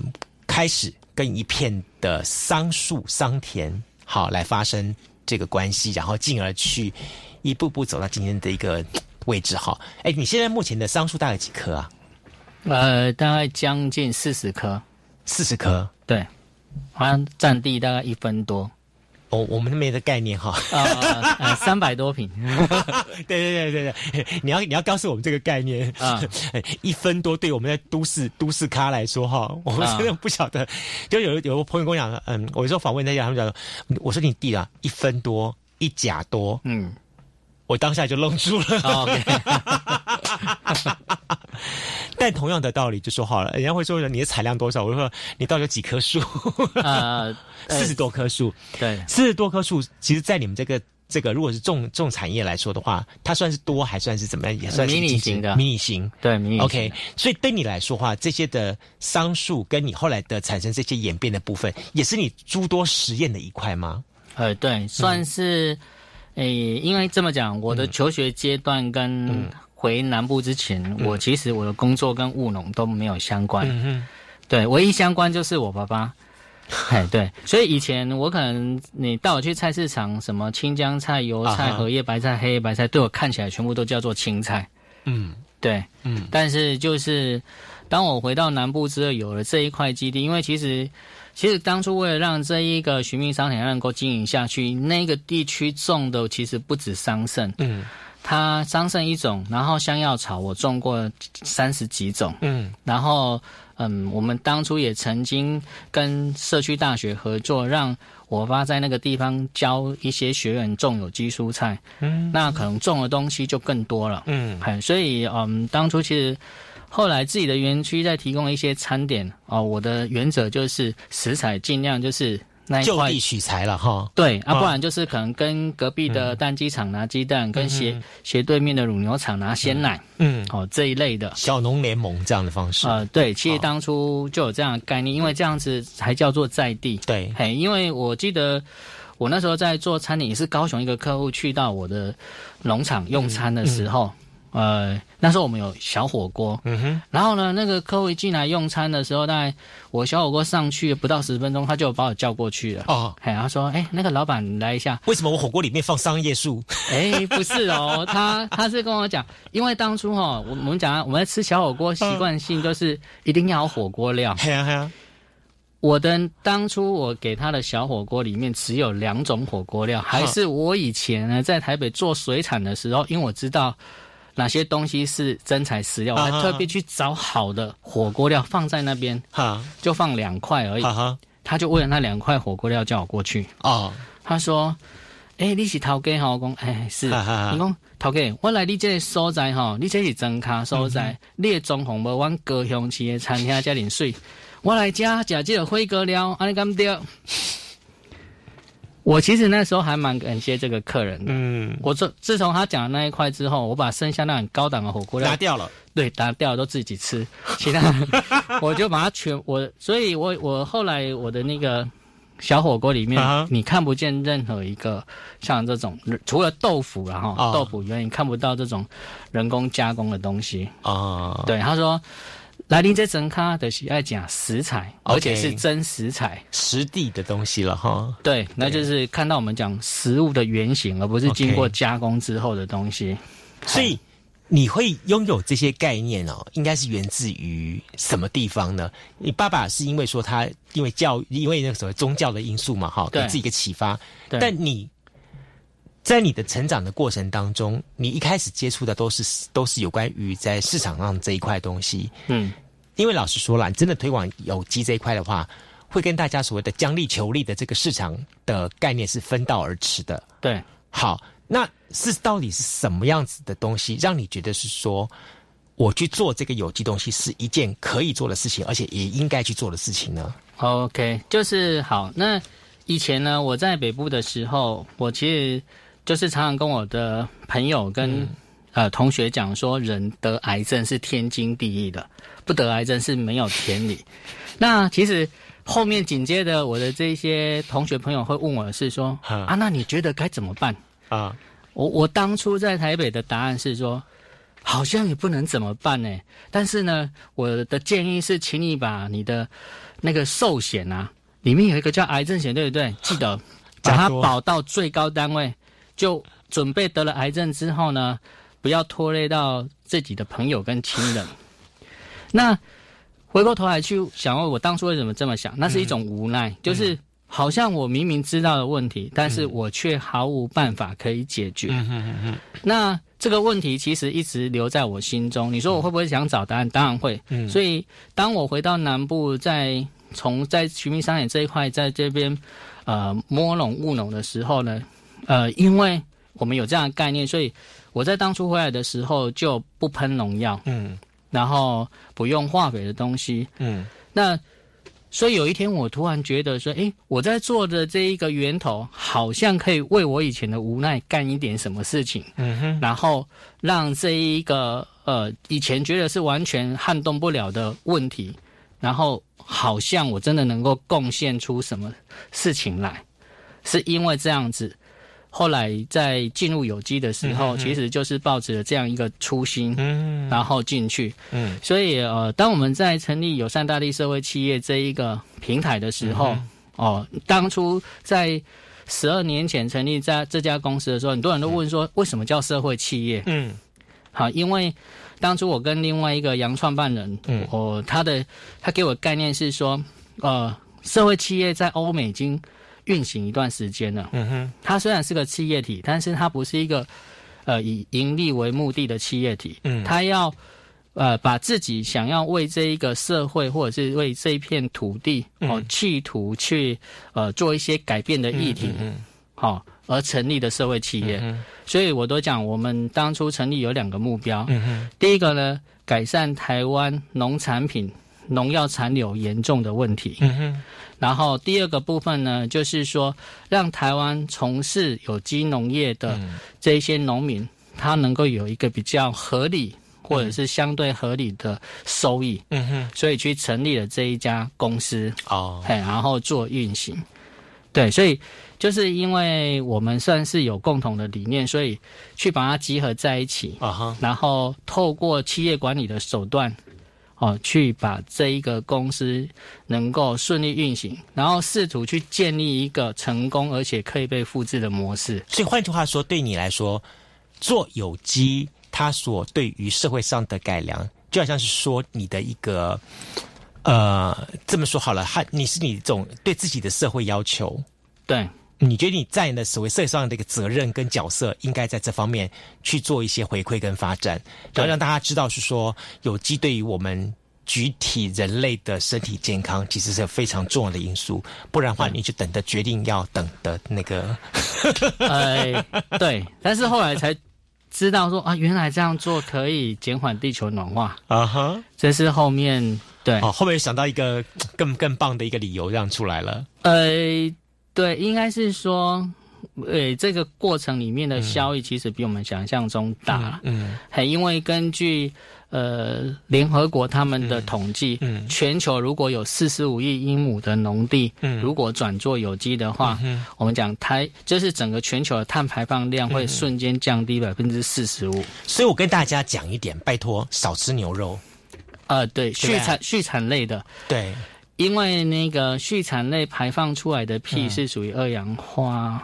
开始。跟一片的桑树、桑田，好来发生这个关系，然后进而去一步步走到今天的一个位置。哈，哎，你现在目前的桑树大概几棵啊？呃，大概将近四十棵，四十棵，对，好像占地大概一分多。我我们都没的概念哈，啊，三百多平，对对对对对，你要你要告诉我们这个概念。啊，一分多，对我们在都市都市咖来说哈，我们真的不晓得。就有有个朋友跟我讲，嗯，我有时候访问那家，他们讲，我说你弟啊，一分多，一甲多，嗯，我当下就愣住了。但同样的道理就说好了，人家会说你的产量多少？我就说你到底有几棵树？呃，四十多棵树。对，四十多棵树，其实，在你们这个这个，如果是重重产业来说的话，它算是多还算是怎么样？也算是迷你型的，迷你型。对，迷你。OK，所以对你来说话，这些的桑树跟你后来的产生这些演变的部分，也是你诸多实验的一块吗？呃，对，算是。诶，因为这么讲，我的求学阶段跟。回南部之前，我其实我的工作跟务农都没有相关，对，唯一相关就是我爸爸。哎，对，所以以前我可能你带我去菜市场，什么青江菜、油菜、荷叶白菜、黑叶白菜，对我看起来全部都叫做青菜。嗯，对，嗯，但是就是当我回到南部之后，有了这一块基地，因为其实其实当初为了让这一个寻觅商田能够经营下去，那个地区种的其实不止桑葚，嗯。它桑葚一种，然后香药草我种过三十几种，嗯，然后嗯，我们当初也曾经跟社区大学合作，让我爸在那个地方教一些学员种有机蔬菜，嗯，那可能种的东西就更多了，嗯，很所以嗯，当初其实后来自己的园区在提供一些餐点哦，我的原则就是食材尽量就是。就地取材了哈，对啊，不然就是可能跟隔壁的蛋鸡场拿鸡蛋，跟斜斜对面的乳牛场拿鲜奶，嗯，哦这一类的。小农联盟这样的方式。啊，对，其实当初就有这样的概念，因为这样子才叫做在地，对，嘿，因为我记得我那时候在做餐饮，也是高雄一个客户去到我的农场用餐的时候。呃，那时候我们有小火锅，嗯哼，然后呢，那个客户一进来用餐的时候，大概我小火锅上去不到十分钟，他就把我叫过去了。哦，哎，他说，哎，那个老板来一下，为什么我火锅里面放桑叶树？哎，不是哦，他他是跟我讲，因为当初哈，我我们讲我们在吃小火锅，习惯性就是一定要有火锅料。嘿啊嘿啊，我的当初我给他的小火锅里面只有两种火锅料，还是我以前呢在台北做水产的时候，因为我知道。哪些东西是真材实料？我还特别去找好的火锅料放在那边，就放两块而已。他就为了那两块火锅料叫我过去。哦，他说：“哎，你是陶哥哈？”我讲：“哎，是。”你讲陶哥，我来你这个所在哈，你这是真卡所在，你的装潢无阮高雄市的餐厅加点水，我来家食这个火锅料，安尼咁对。我其实那时候还蛮感谢这个客人的。嗯，我自自从他讲的那一块之后，我把剩下那很高档的火锅料拿掉了。对，拿掉了都自己吃，其他我就把它全我，所以我我后来我的那个小火锅里面，你看不见任何一个像这种除了豆腐然后豆腐以外，你看不到这种人工加工的东西啊。对，他说。来临这整咖的喜爱讲食材，而且是真食材、实地的东西了哈。对，那就是看到我们讲食物的原型，而不是经过加工之后的东西。所以你会拥有这些概念哦，应该是源自于什么地方呢？你爸爸是因为说他因为教，因为那个所谓宗教的因素嘛，哈，给自己一个启发。但你在你的成长的过程当中，你一开始接触的都是都是有关于在市场上这一块东西，嗯。因为老实说了，真的推广有机这一块的话，会跟大家所谓的将力求利的这个市场的概念是分道而驰的。对，好，那是到底是什么样子的东西，让你觉得是说，我去做这个有机东西是一件可以做的事情，而且也应该去做的事情呢？OK，就是好。那以前呢，我在北部的时候，我其实就是常常跟我的朋友跟呃同学讲说，人得癌症是天经地义的。不得癌症是没有天理。那其实后面紧接着我的这些同学朋友会问我是说啊，那你觉得该怎么办啊？我我当初在台北的答案是说，好像也不能怎么办呢。但是呢，我的建议是，请你把你的那个寿险啊，里面有一个叫癌症险，对不对？记得把它保到最高单位，就准备得了癌症之后呢，不要拖累到自己的朋友跟亲人。那回过头来去想问，我当初为什么这么想？那是一种无奈，就是好像我明明知道的问题，但是我却毫无办法可以解决。那这个问题其实一直留在我心中。你说我会不会想找答案？当然会。所以当我回到南部，在从在徐明商业这一块，在这边呃摸拢务农的时候呢，呃，因为我们有这样的概念，所以我在当初回来的时候就不喷农药。嗯。然后不用化肥的东西，嗯，那所以有一天我突然觉得说，哎，我在做的这一个源头好像可以为我以前的无奈干一点什么事情，嗯哼，然后让这一个呃以前觉得是完全撼动不了的问题，然后好像我真的能够贡献出什么事情来，是因为这样子。后来在进入有机的时候，其实就是抱着这样一个初心，嗯，然后进去，嗯，所以呃，当我们在成立友善大地社会企业这一个平台的时候，哦，当初在十二年前成立在这家公司的时候，很多人都问说，为什么叫社会企业？嗯，好，因为当初我跟另外一个洋创办人，嗯，哦，他的他给我概念是说，呃，社会企业在欧美已经。运行一段时间了，嗯哼，它虽然是个企业体，但是它不是一个呃以盈利为目的的企业体，嗯，他要呃把自己想要为这一个社会或者是为这一片土地哦，企图去呃做一些改变的议题，嗯，好而成立的社会企业，所以我都讲，我们当初成立有两个目标，嗯第一个呢，改善台湾农产品。农药残留严重的问题，嗯哼。然后第二个部分呢，就是说让台湾从事有机农业的这一些农民，他能够有一个比较合理或者是相对合理的收益，嗯哼。所以去成立了这一家公司哦，嘿，然后做运行。对，所以就是因为我们算是有共同的理念，所以去把它集合在一起啊哈。然后透过企业管理的手段。哦，去把这一个公司能够顺利运行，然后试图去建立一个成功而且可以被复制的模式。所以换句话说，对你来说，做有机，它所对于社会上的改良，就好像是说你的一个，呃，这么说好了，它你是你这种对自己的社会要求，对。你觉得你在你的所谓社会上的一个责任跟角色，应该在这方面去做一些回馈跟发展，然后让大家知道是说有机对于我们具体人类的身体健康，其实是非常重要的因素。不然的话，你就等着决定要等的那个。哎，对。但是后来才知道说啊，原来这样做可以减缓地球暖化啊哈。这是后面对，哦，后面想到一个更更棒的一个理由，让出来了。呃。对，应该是说，呃，这个过程里面的效益其实比我们想象中大。嗯，还因为根据呃联合国他们的统计，嗯，全球如果有四十五亿英亩的农地，嗯，如果转做有机的话，嗯，我们讲台就是整个全球的碳排放量会瞬间降低百分之四十五。所以我跟大家讲一点，拜托少吃牛肉。呃，对，畜产畜产类的，对。因为那个畜产类排放出来的屁是属于二氧化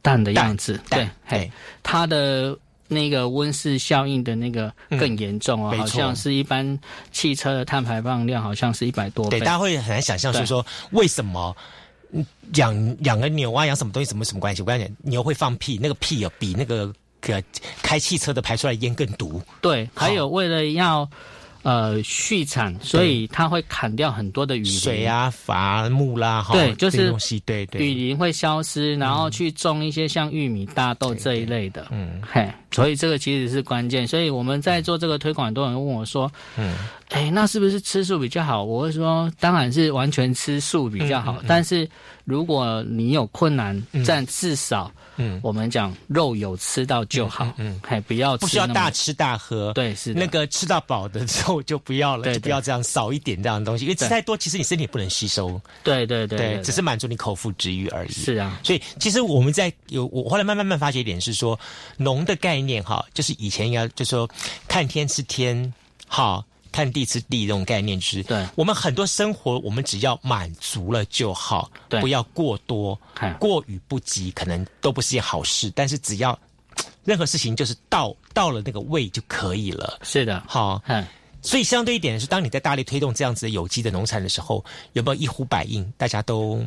氮的样子，对，嘿，它的那个温室效应的那个更严重哦，好像是一般汽车的碳排放量好像是一百多倍。对，大家会很难想象，是说为什么养养个牛啊，养什么东西，什么什么关系？我跟你讲，牛会放屁，那个屁有比那个开汽车的排出来烟更毒。对，还有为了要。呃，畜产，所以它会砍掉很多的雨林、水啊、伐木啦，对，就是东西，对对，雨林会消失，然后去种一些像玉米、大豆这一类的，嗯，嘿，所以这个其实是关键。所以我们在做这个推广，很多人问我说，嗯，哎，那是不是吃素比较好？我会说，当然是完全吃素比较好，但是如果你有困难，但至少。嗯，我们讲肉有吃到就好，嗯，还不要不需要大吃大喝，对，是那个吃到饱的肉就不要了，就不要这样少一点这样的东西，因为吃太多，其实你身体不能吸收，对对对，只是满足你口腹之欲而已。是啊，所以其实我们在有我后来慢慢慢发觉一点是说，农的概念哈，就是以前应该就说看天吃天，好。看地吃地这种概念，就是对我们很多生活，我们只要满足了就好，不要过多，过与不及，可能都不是件好事。但是只要任何事情就是到到了那个位就可以了。是的，好，所以相对一点是，当你在大力推动这样子的有机的农产的时候，有没有一呼百应？大家都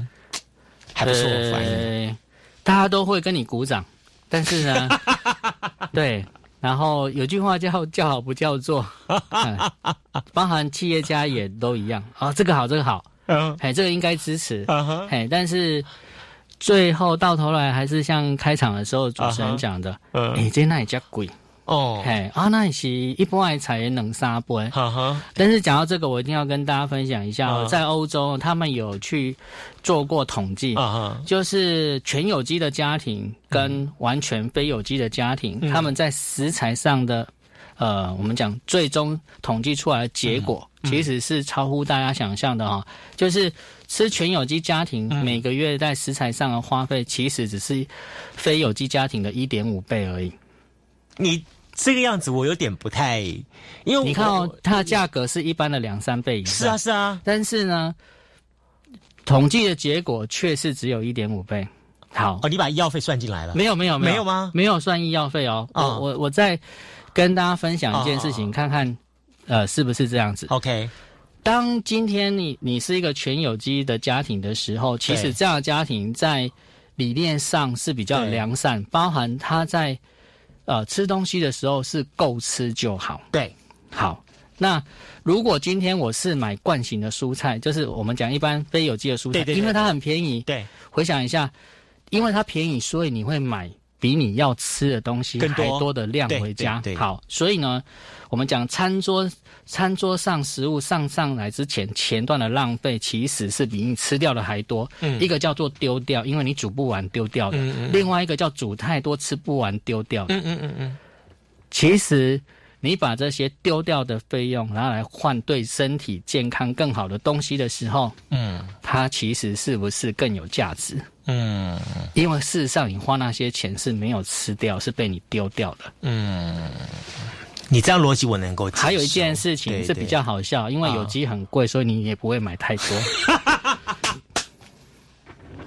还不错反应，大家都会跟你鼓掌，但是呢，对。然后有句话叫“ 叫好不叫座 ”，包含企业家也都一样。啊。这个好，这个好，哎，这个应该支持，哎，但是最后到头来还是像开场的时候主持人讲的，哎，在那里叫贵。哦，嘿，啊，那也是一般爱采能沙杯，哈哈。但是讲到这个，我一定要跟大家分享一下，在欧洲他们有去做过统计，啊就是全有机的家庭跟完全非有机的家庭，他们在食材上的，呃，我们讲最终统计出来的结果，其实是超乎大家想象的哈。就是吃全有机家庭每个月在食材上的花费，其实只是非有机家庭的一点五倍而已。你这个样子我有点不太，因为你看哦，它的价格是一般的两三倍以上。是啊，是啊。但是呢，统计的结果却是只有一点五倍。好，哦，你把医药费算进来了？没有，没有，没有吗？没有算医药费哦。我我我再跟大家分享一件事情，看看呃是不是这样子。OK，当今天你你是一个全有机的家庭的时候，其实这样的家庭在理念上是比较良善，包含他在。呃，吃东西的时候是够吃就好。对，好。那如果今天我是买惯型的蔬菜，就是我们讲一般非有机的蔬菜，因为它很便宜。对，回想一下，因为它便宜，所以你会买比你要吃的东西还多的量回家。好，所以呢，我们讲餐桌餐桌上食物上上来之前，前段的浪费其实是比你吃掉的还多。嗯，一个叫做丢掉，因为你煮不完丢掉的；另外一个叫煮太多吃不完丢掉的。嗯嗯嗯嗯，其实。你把这些丢掉的费用拿来换对身体健康更好的东西的时候，嗯，它其实是不是更有价值？嗯，因为事实上你花那些钱是没有吃掉，是被你丢掉的。嗯，你这样逻辑我能够。还有一件事情是比较好笑，因为有机很贵，所以你也不会买太多。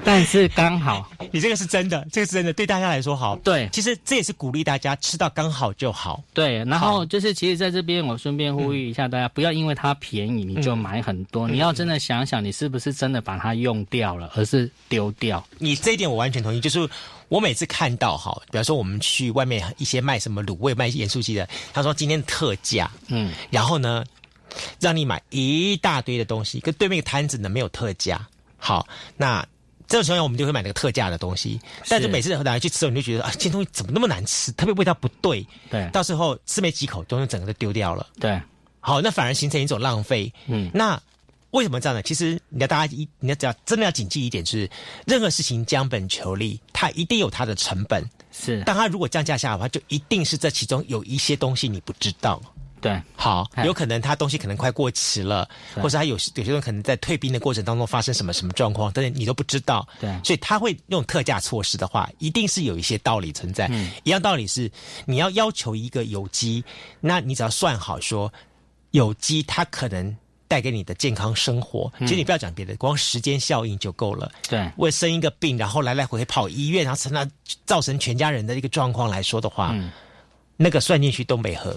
但是刚好，你这个是真的，这个是真的，对大家来说好。对，其实这也是鼓励大家吃到刚好就好。对，然后就是其实在这边，我顺便呼吁一下大家，不要因为它便宜你就买很多。你要真的想想，你是不是真的把它用掉了，而是丢掉？你这一点我完全同意。就是我每次看到哈，比方说我们去外面一些卖什么卤味、卖盐酥鸡的，他说今天特价，嗯，然后呢，让你买一大堆的东西，跟对面摊子呢没有特价。好，那。这种情况我们就会买那个特价的东西，但是每次拿来去吃，你就觉得啊，这东西怎么那么难吃？特别味道不对，对，到时候吃没几口，东西整个都丢掉了。对，好，那反而形成一种浪费。嗯，那为什么这样呢？其实你要大家一，你要只要真的要谨记一点，就是任何事情将本求利，它一定有它的成本。是，但它如果降价下来的话，就一定是这其中有一些东西你不知道。对，好，有可能他东西可能快过期了，或者他有有些人可能在退兵的过程当中发生什么什么状况，但是你都不知道。对，所以他会用特价措施的话，一定是有一些道理存在。嗯，一样道理是，你要要求一个有机，那你只要算好说，有机它可能带给你的健康生活，其实你不要讲别的，光时间效应就够了。对，为生一个病，然后来来回回跑医院，然后成了造成全家人的一个状况来说的话，那个算进去都没合。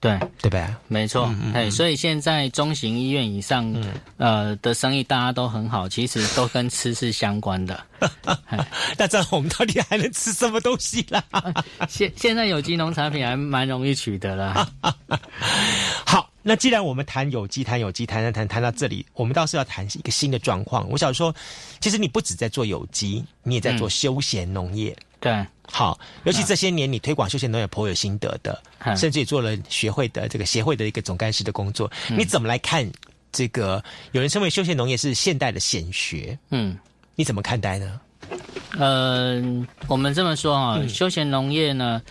对对吧？没错，哎，所以现在中型医院以上，呃的生意大家都很好，其实都跟吃是相关的。那这样我们到底还能吃什么东西啦？现现在有机农产品还蛮容易取得了。好，那既然我们谈有机，谈有机，谈谈谈谈到这里，我们倒是要谈一个新的状况。我想说，其实你不止在做有机，你也在做休闲农业。对。好，尤其这些年你推广休闲农业颇有心得的，甚至也做了学会的这个协会的一个总干事的工作。你怎么来看这个？有人称为休闲农业是现代的显学，嗯，你怎么看待呢？呃，我们这么说啊，休闲农业呢，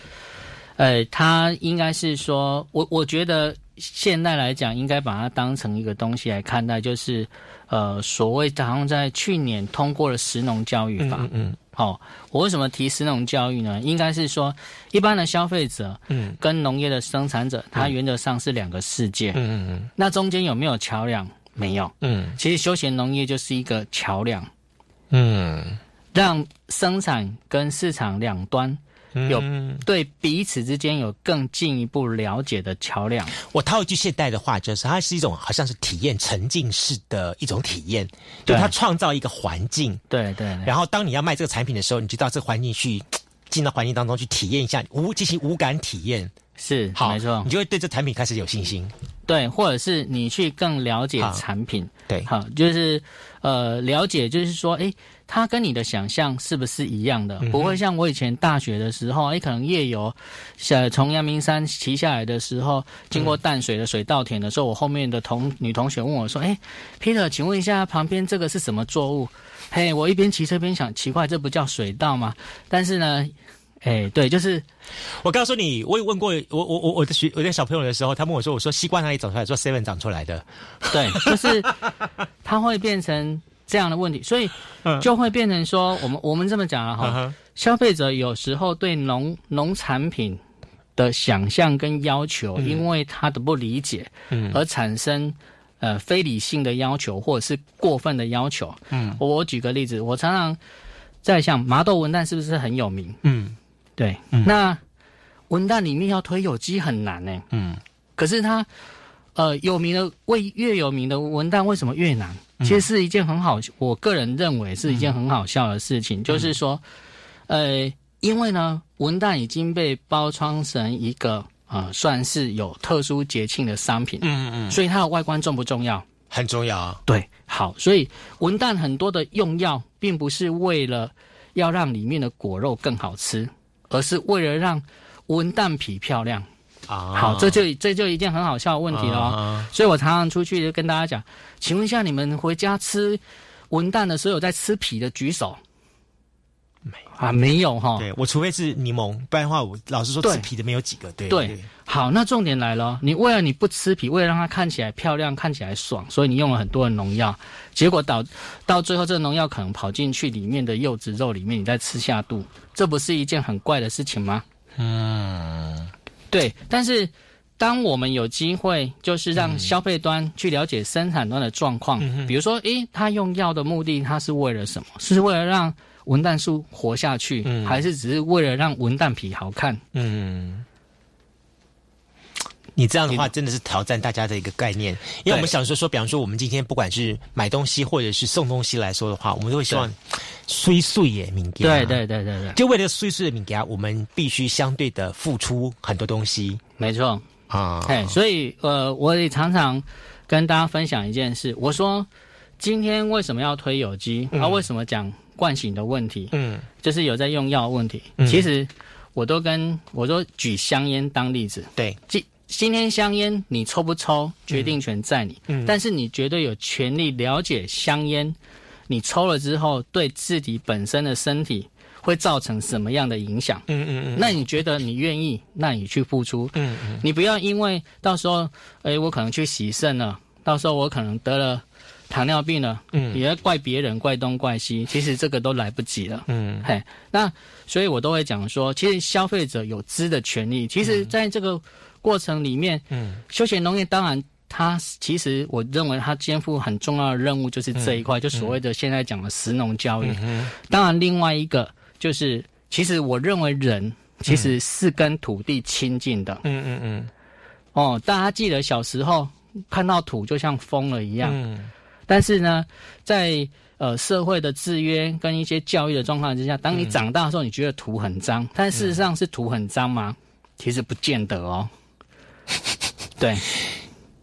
呃，它应该是说，我我觉得现代来讲，应该把它当成一个东西来看待，就是呃，所谓好像在去年通过了食农教育法，嗯。好，我为什么提食农教育呢？应该是说，一般的消费者，嗯，跟农业的生产者，它原则上是两个世界，嗯嗯嗯。那中间有没有桥梁？没有，嗯。其实休闲农业就是一个桥梁，嗯，让生产跟市场两端。有对彼此之间有更进一步了解的桥梁。我套一句现代的话，就是它是一种好像是体验沉浸式的一种体验，就它创造一个环境。对对。然后当你要卖这个产品的时候，你就到这个环境去，进到环境当中去体验一下无进行无感体验。是，好，没错，你就会对这产品开始有信心。对，或者是你去更了解产品。对，好，就是呃，了解，就是说，哎。它跟你的想象是不是一样的？不会像我以前大学的时候，哎，可能夜游，呃，从阳明山骑下来的时候，经过淡水的水稻田的时候，我后面的同女同学问我说：“哎，Peter，请问一下，旁边这个是什么作物？”嘿，我一边骑车边想，奇怪，这不叫水稻吗？但是呢，哎，对，就是我告诉你，我有问过我我我我的学我的小朋友的时候，他问我说：“我说西瓜哪里长出来？说 seven 长出来的。”对，就是它会变成。这样的问题，所以就会变成说，我们我们这么讲了哈，消费者有时候对农农产品的想象跟要求，因为他的不理解，嗯，而产生呃非理性的要求或者是过分的要求。嗯，我举个例子，我常常在想麻豆文旦是不是很有名？嗯，对，那文旦里面要推有机很难呢。嗯，可是它呃有名的为越有名的文旦为什么越难？其实是一件很好，我个人认为是一件很好笑的事情，就是说，呃，因为呢，文旦已经被包装成一个呃，算是有特殊节庆的商品。嗯嗯，所以它的外观重不重要？很重要啊。对，好，所以文旦很多的用药，并不是为了要让里面的果肉更好吃，而是为了让文旦皮漂亮。啊，好，这就这就一件很好笑的问题了。所以我常常出去就跟大家讲，请问一下，你们回家吃文旦的时候有在吃皮的举手？没啊，没有哈。对我除非是柠檬，不然的话，我老实说吃皮的没有几个。对对，好，那重点来了，你为了你不吃皮，为了让它看起来漂亮、看起来爽，所以你用了很多的农药，结果导到最后，这个农药可能跑进去里面的柚子肉里面，你再吃下肚，这不是一件很怪的事情吗？嗯。对，但是当我们有机会，就是让消费端去了解生产端的状况，比如说，诶，他用药的目的，他是为了什么？是为了让文旦树活下去，还是只是为了让文旦皮好看？嗯。你这样的话真的是挑战大家的一个概念，因为我们想说说，比方说我们今天不管是买东西或者是送东西来说的话，我们都会希望虽碎也敏感。对对对对对，就为了碎碎的敏感，我们必须相对的付出很多东西。没错啊，哎，所以呃，我也常常跟大家分享一件事，我说今天为什么要推有机？啊，为什么讲惯性的问题？嗯，就是有在用药问题。其实我都跟我都举香烟当例子。对，即。今天香烟你抽不抽，决定权在你。嗯，但是你绝对有权利了解香烟，你抽了之后对自己本身的身体会造成什么样的影响？嗯嗯嗯。那你觉得你愿意？那你去付出。嗯嗯。你不要因为到时候，哎，我可能去洗肾了，到时候我可能得了糖尿病了，嗯，也要怪别人，怪东怪西，其实这个都来不及了。嗯，嘿，那所以我都会讲说，其实消费者有知的权利，其实在这个。过程里面，嗯，休闲农业当然，它其实我认为它肩负很重要的任务，就是这一块，就所谓的现在讲的食农教育。嗯当然，另外一个就是，其实我认为人其实是跟土地亲近的。嗯嗯嗯。哦，大家记得小时候看到土就像疯了一样。嗯。但是呢，在呃社会的制约跟一些教育的状况之下，当你长大的时候，你觉得土很脏，但事实上是土很脏吗？其实不见得哦。对，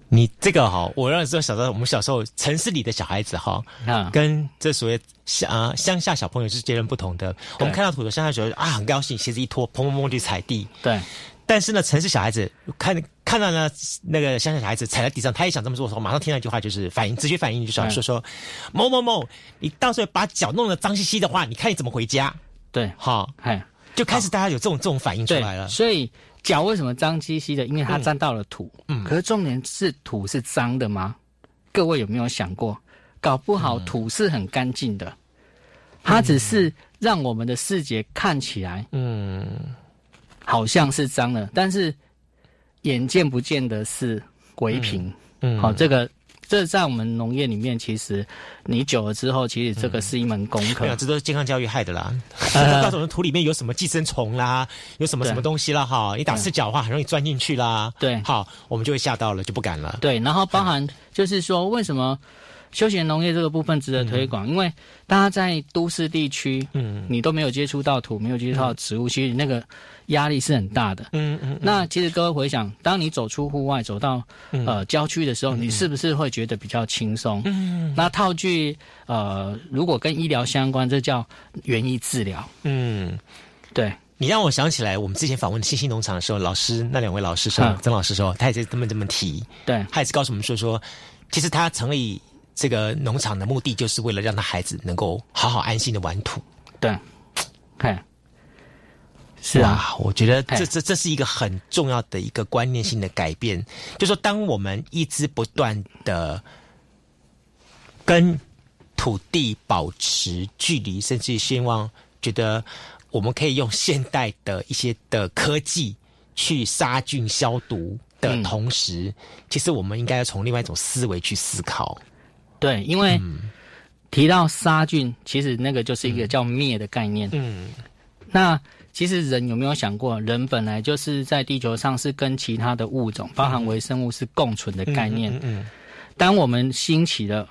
你这个哈，我让你知道小时候，我们小时候城市里的小孩子哈，嗯，跟这所谓乡啊乡下小朋友是截然不同的。我们看到土的乡下小孩啊，很高兴，鞋子一脱，砰砰砰去踩地。对，但是呢，城市小孩子看看到呢那个乡下小孩子踩在地上，他也想这么做的时候，马上听到一句话，就是反应直接反应，就是说说某某某，你到时候把脚弄得脏兮兮的话，你看你怎么回家？对，好，哎，就开始大家有这种这种反应出来了，所以。脚为什么脏兮兮的？因为它沾到了土。嗯，可是重点是土是脏的吗？各位有没有想过？搞不好土是很干净的，它只是让我们的视觉看起来，嗯，好像是脏的，但是眼见不见的是鬼品。嗯，好，这个。这在我们农业里面，其实你久了之后，其实这个是一门功课。这都是健康教育害的啦。告诉我们土里面有什么寄生虫啦，有什么什么东西啦，哈，你打赤脚的话，很容易钻进去啦。对，好，我们就会吓到了，就不敢了。对，然后包含就是说，为什么？休闲农业这个部分值得推广，因为大家在都市地区，嗯，你都没有接触到土，没有接触到植物，其实那个压力是很大的。嗯嗯。那其实各位回想，当你走出户外，走到呃郊区的时候，你是不是会觉得比较轻松？嗯。那套句呃，如果跟医疗相关，这叫园艺治疗。嗯，对。你让我想起来，我们之前访问新兴农场的时候，老师那两位老师说，曾老师说，他也是这么这么提。对。他也是告诉我们说说，其实他成立。这个农场的目的就是为了让他孩子能够好好安心的玩土。对，看，是啊，我觉得这这这是一个很重要的一个观念性的改变。就说当我们一直不断的跟土地保持距离，甚至希望觉得我们可以用现代的一些的科技去杀菌消毒的同时，其实我们应该要从另外一种思维去思考。对，因为提到杀菌，其实那个就是一个叫灭的概念。嗯，那其实人有没有想过，人本来就是在地球上是跟其他的物种，包含微生物是共存的概念。嗯，当我们兴起了，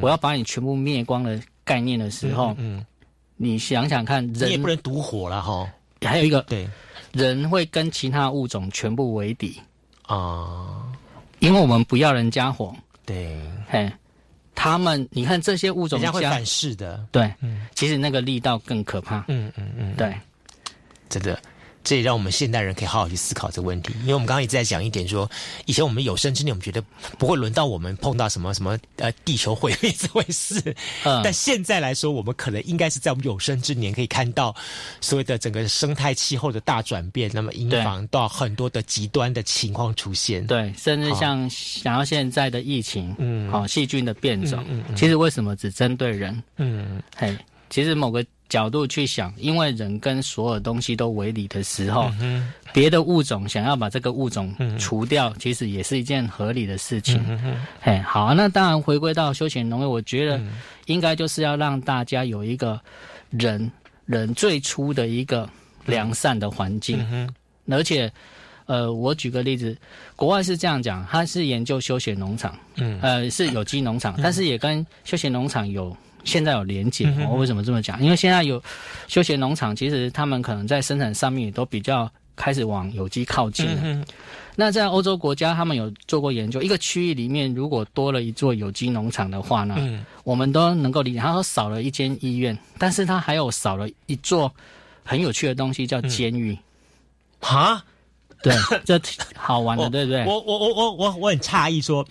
我要把你全部灭光的概念的时候，嗯，你想想看，人也不能独活了哈。还有一个对，人会跟其他物种全部为敌。啊，因为我们不要人家火，对，嘿，他们你看这些物种，人家会反噬的，对，嗯，其实那个力道更可怕，嗯嗯嗯，对，真的。这也让我们现代人可以好好去思考这个问题，因为我们刚刚一直在讲一点，说以前我们有生之年，我们觉得不会轮到我们碰到什么什么呃地球毁灭这回事，嗯，但现在来说，我们可能应该是在我们有生之年可以看到所谓的整个生态气候的大转变，那么影响到很多的极端的情况出现，对，甚至像想要现在的疫情，嗯，好细菌的变种，嗯嗯，其实为什么只针对人？嗯，嘿，其实某个。角度去想，因为人跟所有东西都为理的时候，别的物种想要把这个物种除掉，其实也是一件合理的事情。嘿，好，那当然回归到休闲农业，我觉得应该就是要让大家有一个人人最初的一个良善的环境。而且，呃，我举个例子，国外是这样讲，他是研究休闲农场，嗯，呃，是有机农场，但是也跟休闲农场有。现在有连结，我为什么这么讲？因为现在有休闲农场，其实他们可能在生产上面也都比较开始往有机靠近了。那在欧洲国家，他们有做过研究，一个区域里面如果多了一座有机农场的话呢，我们都能够理解。他说少了一间医院，但是他还有少了一座很有趣的东西，叫监狱。啊？对，这好玩的，对不对？我我我我我我很诧异，说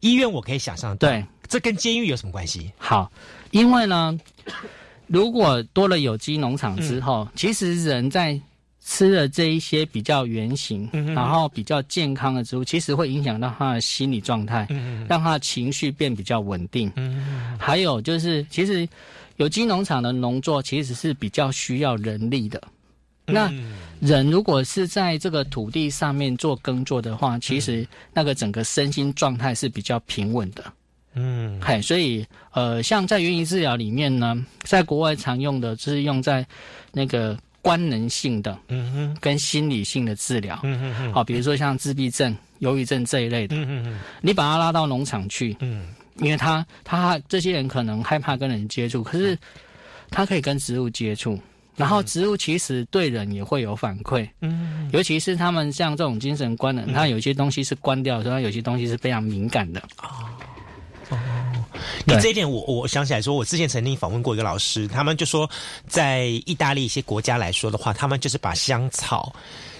医院我可以想象，对，这跟监狱有什么关系？好。因为呢，如果多了有机农场之后，其实人在吃了这一些比较圆形，然后比较健康的植物，其实会影响到他的心理状态，让他的情绪变比较稳定。还有就是，其实有机农场的农作其实是比较需要人力的。那人如果是在这个土地上面做耕作的话，其实那个整个身心状态是比较平稳的。嗯，嘿，所以呃，像在园艺治疗里面呢，在国外常用的就是用在那个官能性的，嗯哼，跟心理性的治疗，嗯哼哼，好，比如说像自闭症、忧郁症这一类的，嗯哼哼，你把他拉到农场去，嗯，因为他他这些人可能害怕跟人接触，可是他可以跟植物接触，然后植物其实对人也会有反馈，嗯，尤其是他们像这种精神官能，他有些东西是关掉，所以有些东西是非常敏感的，哦。哦，你这一点我我想起来说，我之前曾经访问过一个老师，他们就说，在意大利一些国家来说的话，他们就是把香草，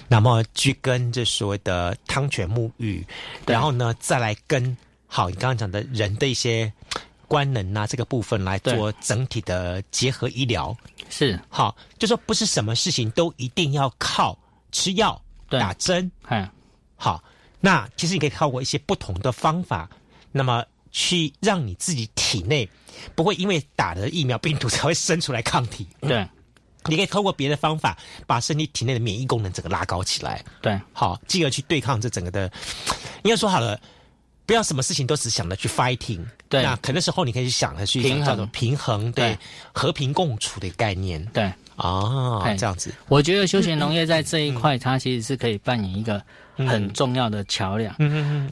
那么去跟这所谓的汤泉沐浴，然后呢再来跟好你刚刚讲的人的一些官能啊这个部分来做整体的结合医疗，是。好，就说不是什么事情都一定要靠吃药打针，嗯，好，那其实你可以透过一些不同的方法，那么。去让你自己体内不会因为打了疫苗，病毒才会生出来抗体。对，你可以通过别的方法，把身体体内的免疫功能整个拉高起来。对，好，进而去对抗这整个的。应该说好了，不要什么事情都只想着去 fighting。对，那可能时候你可以去想的去平衡平衡，对，和平共处的概念。对，啊，这样子。我觉得休闲农业在这一块，它其实是可以扮演一个。很重要的桥梁，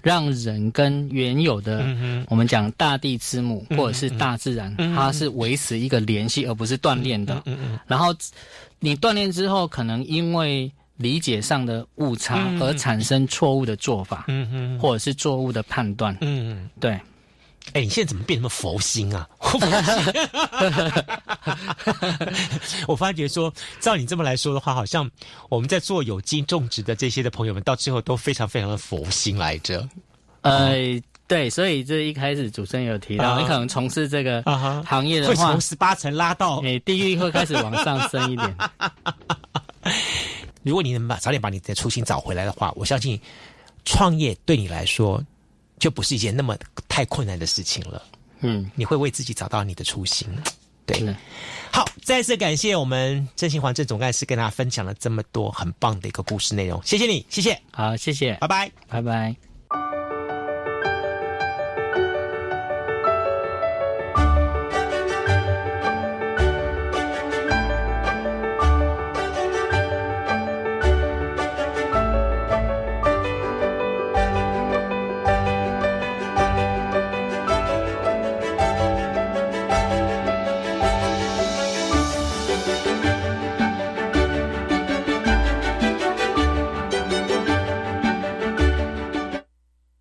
让人跟原有的我们讲大地之母或者是大自然，它是维持一个联系，而不是锻炼的。然后你锻炼之后，可能因为理解上的误差而产生错误的做法，或者是错误的判断。嗯，对。哎，你现在怎么变那么佛心啊？我发觉说，照你这么来说的话，好像我们在做有机种植的这些的朋友们，到最后都非常非常的佛心来着。呃，对，所以这一开始主持人有提到，你可能从事这个行业的话，会从十八层拉到，哎，地狱会开始往上升一点。如果你能把早点把你的初心找回来的话，我相信创业对你来说。就不是一件那么太困难的事情了。嗯，你会为自己找到你的初心。对，好，再次感谢我们郑新环郑总干事跟大家分享了这么多很棒的一个故事内容，谢谢你，谢谢，好，谢谢，拜拜，拜拜。